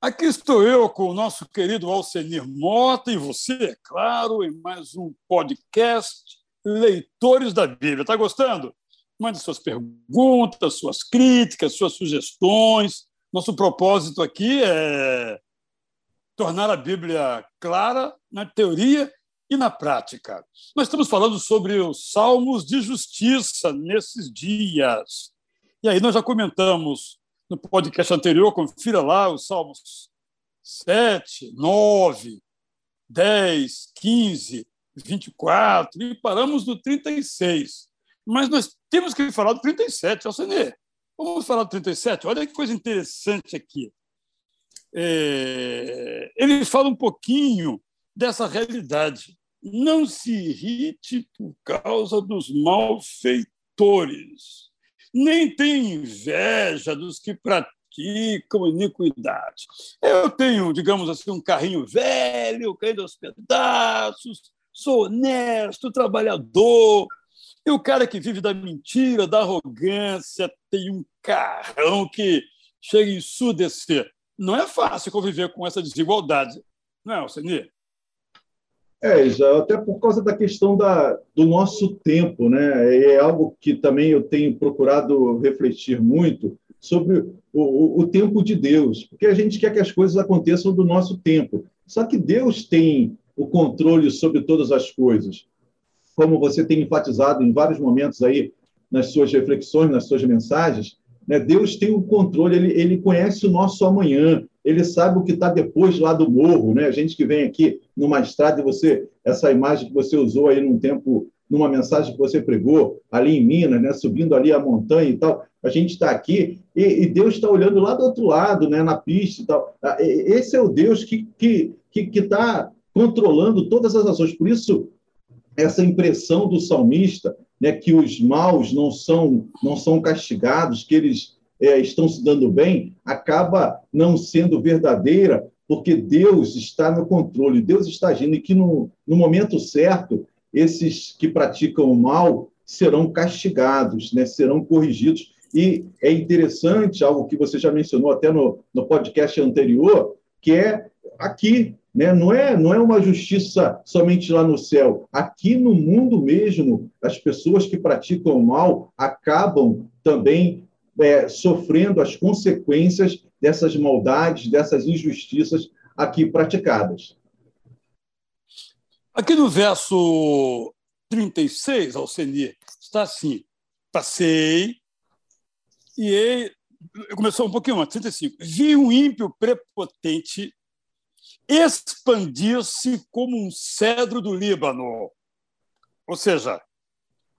Aqui estou eu com o nosso querido Alcenir Mota e você, é claro, em mais um podcast Leitores da Bíblia. Está gostando? Mande suas perguntas, suas críticas, suas sugestões. Nosso propósito aqui é tornar a Bíblia clara na teoria e na prática. Nós estamos falando sobre os salmos de justiça nesses dias. E aí nós já comentamos no podcast anterior, confira lá os salmos 7, 9, 10, 15, 24 e paramos no 36. Mas nós temos que falar do 37, Alcenê. Vamos falar do 37? Olha que coisa interessante aqui. É, ele fala um pouquinho dessa realidade. Não se irrite por causa dos malfeitores, nem tenha inveja dos que praticam iniquidade. Eu tenho, digamos assim, um carrinho velho, caindo aos pedaços, sou honesto, trabalhador. E o cara que vive da mentira, da arrogância, tem um carrão que chega a ensurdecer. Não é fácil conviver com essa desigualdade, não é, Alcenir? É, já até por causa da questão da, do nosso tempo, né? É algo que também eu tenho procurado refletir muito sobre o, o, o, tempo de Deus, porque a gente quer que as coisas aconteçam do nosso tempo. Só que Deus tem o controle sobre todas as coisas, como você tem enfatizado em vários momentos aí nas suas reflexões, nas suas mensagens. Né? Deus tem o controle, ele, ele conhece o nosso amanhã, ele sabe o que está depois lá do morro, né? A gente que vem aqui numa estrada e você, essa imagem que você usou aí num tempo, numa mensagem que você pregou ali em Minas, né? Subindo ali a montanha e tal, a gente está aqui e, e Deus está olhando lá do outro lado, né? Na pista e tal. Ah, esse é o Deus que que que está controlando todas as ações. Por isso essa impressão do salmista, né? Que os maus não são não são castigados, que eles é, estão se dando bem, acaba não sendo verdadeira, porque Deus está no controle, Deus está agindo, e que no, no momento certo, esses que praticam o mal serão castigados, né, serão corrigidos. E é interessante, algo que você já mencionou até no, no podcast anterior, que é aqui, né? não, é, não é uma justiça somente lá no céu. Aqui no mundo mesmo, as pessoas que praticam o mal acabam também é, sofrendo as consequências dessas maldades, dessas injustiças aqui praticadas. Aqui no verso 36, Alcenir, está assim: passei e começou um pouquinho antes, 35. Vi um ímpio prepotente expandir-se como um cedro do Líbano. Ou seja,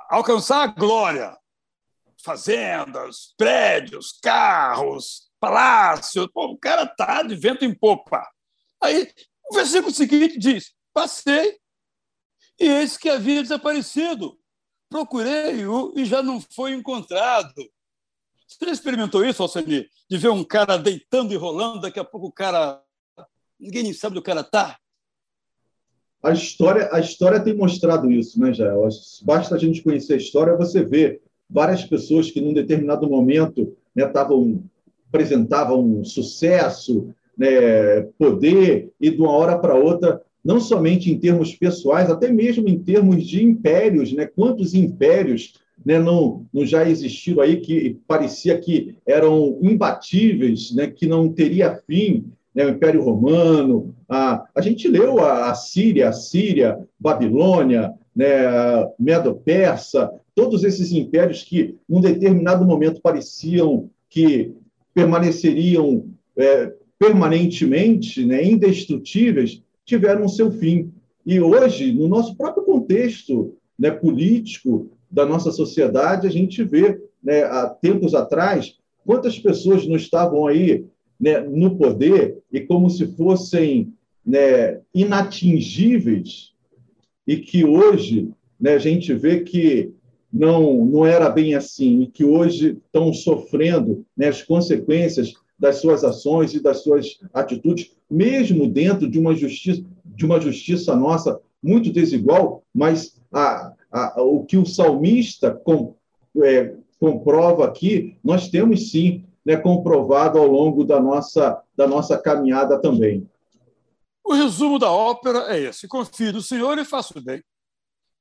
alcançar a glória, fazendas, prédios, carros, palácios. Pô, o cara está de vento em popa. Aí o versículo seguinte diz: Passei, e eis que havia desaparecido. Procurei-o e já não foi encontrado. Você já experimentou isso, Alceni? De ver um cara deitando e rolando, daqui a pouco o cara. Ninguém nem sabe onde o cara está. A história, a história tem mostrado isso, né, Jael? Basta a gente conhecer a história, você vê várias pessoas que, num determinado momento, né, tavam, apresentavam sucesso, né, poder, e de uma hora para outra, não somente em termos pessoais, até mesmo em termos de impérios, né? quantos impérios né, não, não já existiram aí que parecia que eram imbatíveis, né, que não teria fim, né, o Império Romano, a, a gente leu a, a Síria, a Síria, Babilônia, né, Medo-Persa, todos esses impérios que, num determinado momento, pareciam que permaneceriam é, permanentemente né, indestrutíveis, tiveram seu fim. E hoje, no nosso próprio contexto né, político da nossa sociedade, a gente vê, né, há tempos atrás, quantas pessoas não estavam aí né, no poder e como se fossem né, inatingíveis e que hoje né, a gente vê que não, não era bem assim, e que hoje estão sofrendo né, as consequências das suas ações e das suas atitudes, mesmo dentro de uma justiça, de uma justiça nossa muito desigual, mas a, a, o que o salmista com, é, comprova aqui, nós temos sim né, comprovado ao longo da nossa, da nossa caminhada também. O resumo da ópera é esse: confie no Senhor e faça o bem.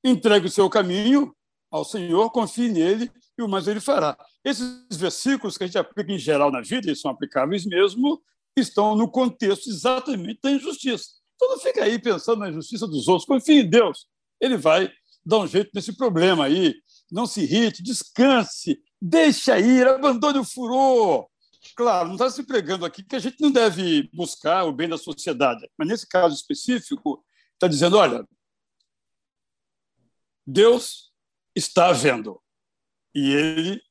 Entregue o seu caminho ao Senhor, confie nele e o mais ele fará. Esses versículos que a gente aplica em geral na vida, e são aplicáveis mesmo, estão no contexto exatamente da injustiça. Então não fica aí pensando na injustiça dos outros, confie em Deus. Ele vai dar um jeito nesse problema aí. Não se irrite, descanse, deixa ir, abandone o furor. Claro, não está se pregando aqui que a gente não deve buscar o bem da sociedade, mas nesse caso específico, está dizendo: olha, Deus está vendo e ele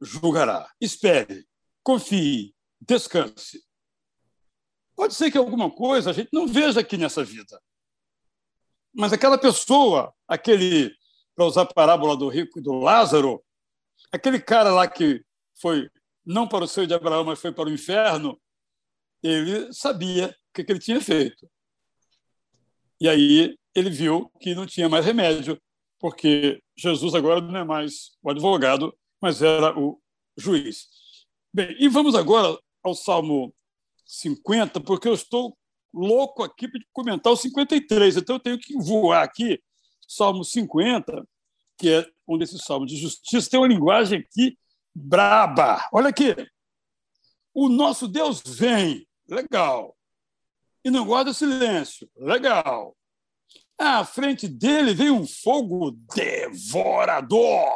julgará. Espere, confie, descanse. Pode ser que alguma coisa a gente não veja aqui nessa vida, mas aquela pessoa, aquele, para usar a parábola do rico e do Lázaro, aquele cara lá que foi não para o seio de Abraão, mas foi para o inferno, ele sabia o que, ele tinha feito. E aí ele viu que não tinha mais remédio, porque Jesus agora não é mais o advogado, mas era o juiz. Bem, e vamos agora ao Salmo 50, porque eu estou louco aqui para comentar o 53, então eu tenho que voar aqui. Salmo 50, que é um desses salmos de justiça, tem uma linguagem aqui braba. Olha aqui. O nosso Deus vem, legal. E não guarda silêncio, legal. À frente dele vem um fogo devorador.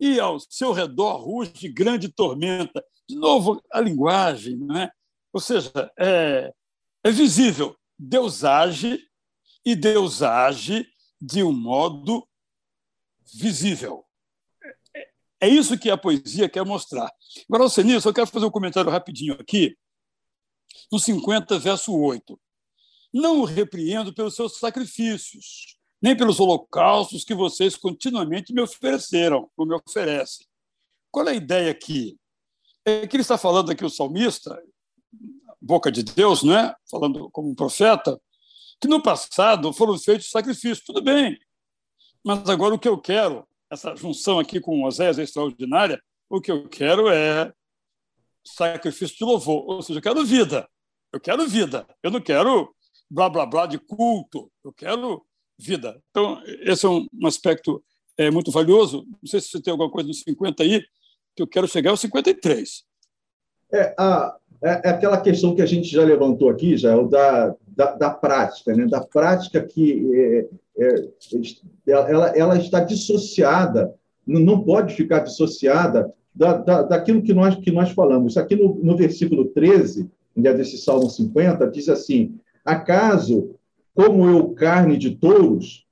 E ao seu redor ruge grande tormenta. De novo, a linguagem, né? ou seja, é, é visível. Deus age e Deus age de um modo visível. É isso que a poesia quer mostrar. Agora, Alcenilson, eu quero fazer um comentário rapidinho aqui, no 50, verso 8. Não o repreendo pelos seus sacrifícios, nem pelos holocaustos que vocês continuamente me ofereceram, ou me oferecem. Qual é a ideia aqui? É que ele está falando aqui, o salmista, boca de Deus, né? falando como um profeta, que no passado foram feitos sacrifícios. Tudo bem, mas agora o que eu quero essa junção aqui com Oséias é extraordinária, o que eu quero é sacrifício de louvor, ou seja, eu quero vida. Eu quero vida. Eu não quero blá blá blá de culto. Eu quero vida. Então, esse é um, aspecto é, muito valioso. Não sei se você tem alguma coisa nos 50 aí, que eu quero chegar aos 53. É, a, é, é aquela questão que a gente já levantou aqui, já, da, da, da prática, né? da prática que é, é, ela, ela está dissociada, não pode ficar dissociada da, da, daquilo que nós, que nós falamos. Aqui no, no versículo 13, né, desse Salmo 50, diz assim: Acaso, como eu carne de touros,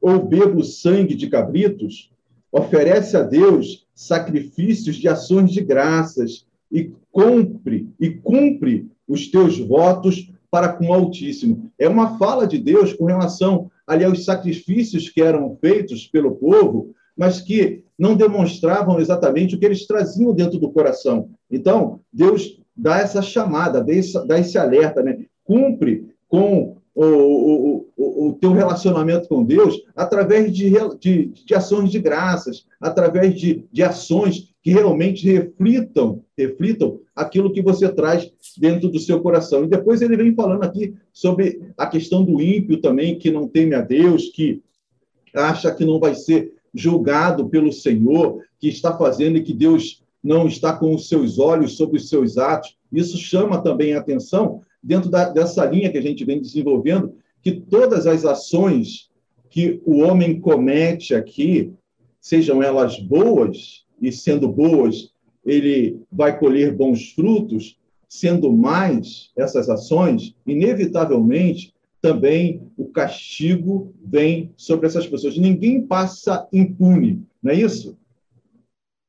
ou bebo sangue de cabritos, oferece a Deus sacrifícios de ações de graças e cumpre e cumpre os teus votos para com o Altíssimo. É uma fala de Deus com relação ali aos sacrifícios que eram feitos pelo povo, mas que não demonstravam exatamente o que eles traziam dentro do coração. Então, Deus dá essa chamada, dá esse alerta, né? Cumpre com o, o, o, o teu relacionamento com Deus através de, de, de ações de graças, através de, de ações que realmente reflitam, reflitam aquilo que você traz dentro do seu coração. E depois ele vem falando aqui sobre a questão do ímpio também, que não teme a Deus, que acha que não vai ser julgado pelo Senhor, que está fazendo e que Deus não está com os seus olhos sobre os seus atos. Isso chama também a atenção dentro da, dessa linha que a gente vem desenvolvendo, que todas as ações que o homem comete aqui, sejam elas boas, e sendo boas, ele vai colher bons frutos, sendo mais essas ações, inevitavelmente também o castigo vem sobre essas pessoas. Ninguém passa impune, não é isso?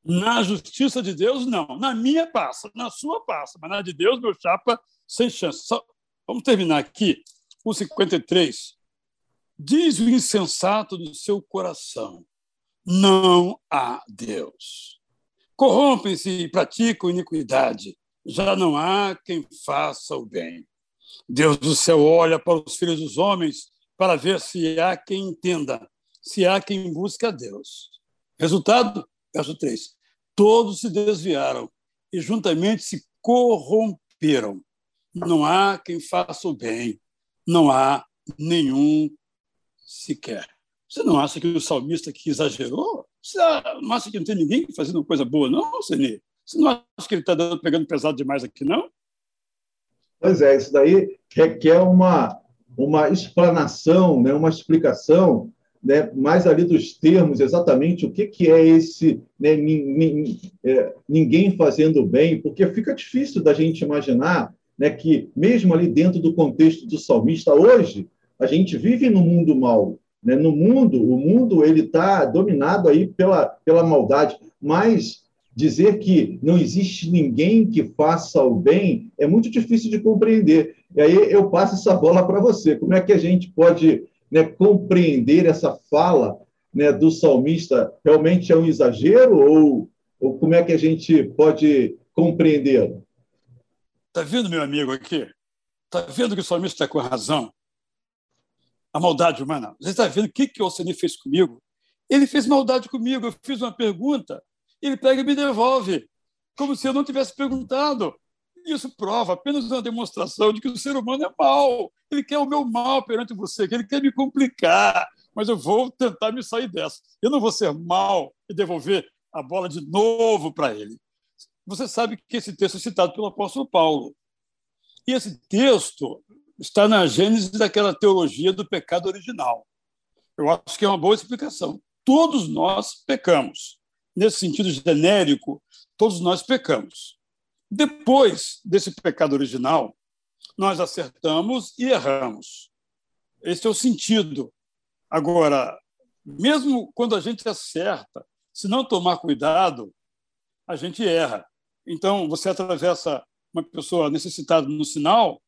Na justiça de Deus, não. Na minha passa, na sua passa, mas na de Deus, meu chapa, sem chance. Só, vamos terminar aqui. O 53. Diz o insensato do seu coração: não há Deus. Corrompem-se e praticam iniquidade. Já não há quem faça o bem. Deus do céu olha para os filhos dos homens para ver se há quem entenda, se há quem busque a Deus. Resultado, verso 3. Todos se desviaram e juntamente se corromperam. Não há quem faça o bem, não há nenhum sequer. Você não acha que o salmista aqui exagerou? Você não acha que não tem ninguém fazendo coisa boa, não, Senê? Você não acha que ele está pegando pesado demais aqui, não? Pois é, isso daí requer uma, uma explanação, né, uma explicação né, mais ali dos termos, exatamente o que, que é esse né, é, ninguém fazendo bem, porque fica difícil da gente imaginar né, que, mesmo ali dentro do contexto do salmista, hoje, a gente vive no mundo mal. Né? No mundo, o mundo ele está dominado aí pela, pela maldade, mas dizer que não existe ninguém que faça o bem é muito difícil de compreender. E aí eu passo essa bola para você. Como é que a gente pode né, compreender essa fala né, do salmista? Realmente é um exagero ou, ou como é que a gente pode compreendê-lo? Está vendo, meu amigo, aqui? Está vendo que o salmista está com razão? A maldade humana. Você está vendo o que, que o Alcini fez comigo? Ele fez maldade comigo. Eu fiz uma pergunta, ele pega e me devolve, como se eu não tivesse perguntado. Isso prova apenas uma demonstração de que o ser humano é mau. Ele quer o meu mal perante você, que ele quer me complicar. Mas eu vou tentar me sair dessa. Eu não vou ser mal e devolver a bola de novo para ele. Você sabe que esse texto é citado pelo apóstolo Paulo. E esse texto está na gênese daquela teologia do pecado original. Eu acho que é uma boa explicação. Todos nós pecamos. Nesse sentido genérico, todos nós pecamos. Depois desse pecado original, nós acertamos e erramos. Esse é o sentido. Agora, mesmo quando a gente acerta, se não tomar cuidado, a gente erra. Então, você atravessa uma pessoa necessitada no sinal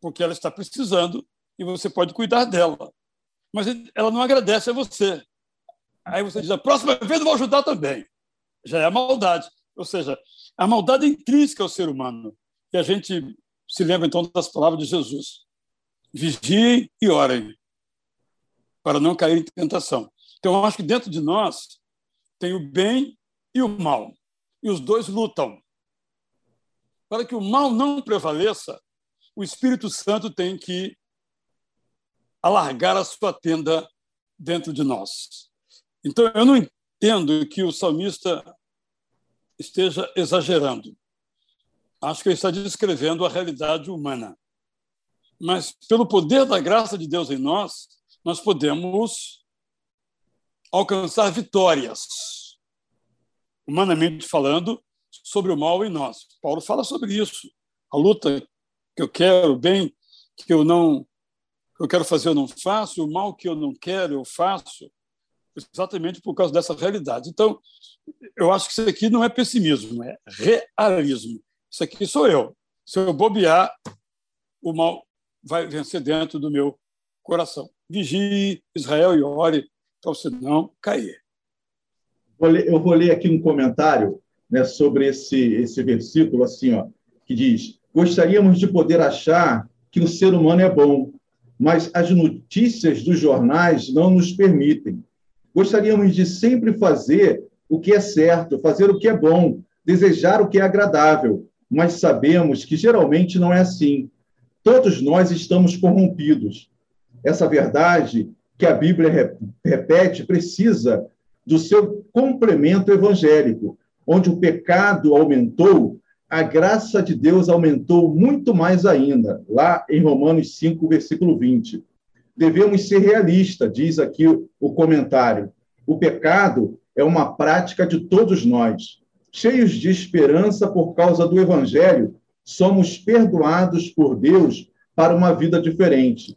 porque ela está precisando e você pode cuidar dela. Mas ela não agradece a você. Aí você diz: a próxima vez eu vou ajudar também. Já é a maldade. Ou seja, a maldade é intrínseca ao ser humano. E a gente se lembra então das palavras de Jesus: vigiem e orem, para não cair em tentação. Então, eu acho que dentro de nós tem o bem e o mal. E os dois lutam. Para que o mal não prevaleça, o Espírito Santo tem que alargar a sua tenda dentro de nós. Então, eu não entendo que o salmista esteja exagerando. Acho que ele está descrevendo a realidade humana. Mas, pelo poder da graça de Deus em nós, nós podemos alcançar vitórias, humanamente falando, sobre o mal em nós. Paulo fala sobre isso. A luta que eu quero, bem que eu não que eu quero fazer eu não faço, o mal que eu não quero eu faço, exatamente por causa dessa realidade. Então, eu acho que isso aqui não é pessimismo, é realismo. Isso aqui sou eu. Se eu bobear, o mal vai vencer dentro do meu coração. Vigie Israel e ore para você não cair. Eu vou ler aqui um comentário né, sobre esse, esse versículo, assim, ó, que diz: Gostaríamos de poder achar que o ser humano é bom, mas as notícias dos jornais não nos permitem. Gostaríamos de sempre fazer o que é certo, fazer o que é bom, desejar o que é agradável, mas sabemos que geralmente não é assim. Todos nós estamos corrompidos. Essa verdade que a Bíblia repete precisa do seu complemento evangélico, onde o pecado aumentou, a graça de Deus aumentou muito mais ainda, lá em Romanos 5, versículo 20. Devemos ser realistas, diz aqui o comentário. O pecado é uma prática de todos nós. Cheios de esperança por causa do Evangelho, somos perdoados por Deus para uma vida diferente.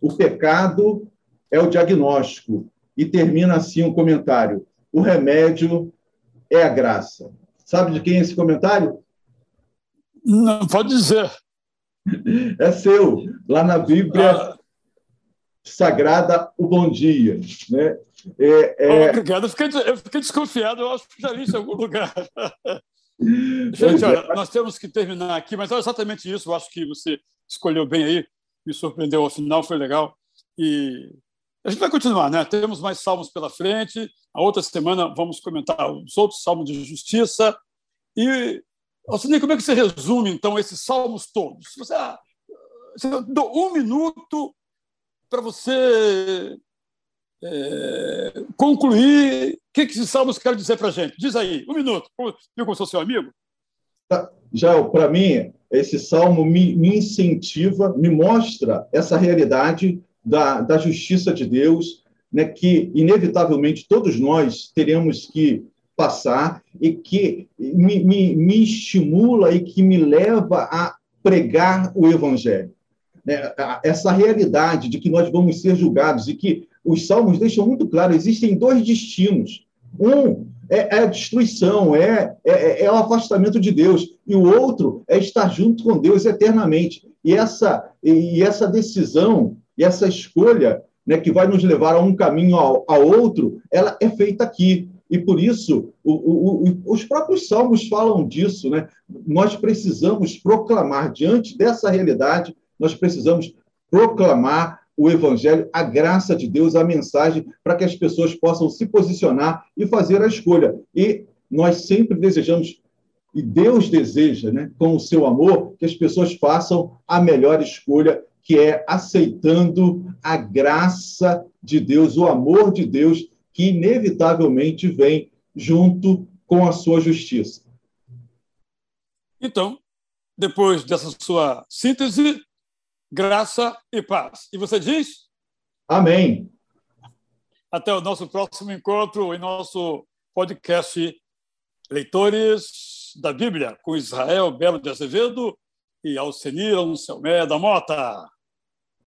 O pecado é o diagnóstico. E termina assim o um comentário: o remédio é a graça. Sabe de quem é esse comentário? Não, pode dizer. É seu. Lá na Bíblia ah. Sagrada, o bom dia. Né? É, é... Obrigado. Eu fiquei, eu fiquei, desconfiado, eu acho que já li isso em algum lugar. Gente, olha, nós temos que terminar aqui, mas é exatamente isso. Eu acho que você escolheu bem aí, me surpreendeu ao final, foi legal. E a gente vai continuar, né? Temos mais salmos pela frente. A outra semana vamos comentar os outros salmos de justiça. E Alcine, como é que você resume, então, esses salmos todos? Você, ah, você um minuto para você é, concluir o que, que esses salmos querem dizer para a gente. Diz aí, um minuto. Eu, como sou seu amigo? Tá, já, para mim, esse salmo me, me, incentiva, me mostra essa realidade da, da justiça de Deus, né, que, inevitavelmente, todos nós teremos que passar e que me, me, me estimula e que me leva a pregar o Evangelho. Né? Essa realidade de que nós vamos ser julgados e que os salmos deixam muito claro: existem dois destinos. Um é, é a destruição, é, é, é, o afastamento de Deus, e o outro é estar junto com Deus eternamente. E essa, e essa decisão, e essa escolha né, que vai nos levar a um caminho ao, a outro, ela é feita aqui. E por isso, o, o, os próprios salmos falam disso. Né? Nós precisamos proclamar, diante dessa realidade, nós precisamos proclamar o Evangelho, a graça de Deus, a mensagem, para que as pessoas possam se posicionar e fazer a escolha. E nós sempre desejamos, e Deus deseja, né, com o seu amor, que as pessoas façam a melhor escolha, que é aceitando a graça de Deus, o amor de Deus, que inevitavelmente vem junto com a sua justiça. Então, depois dessa sua síntese, graça e paz. E você diz? Amém. Até o nosso próximo encontro em nosso podcast Leitores da Bíblia, com Israel Belo de Azevedo e Alcenir Anselmé da Mota.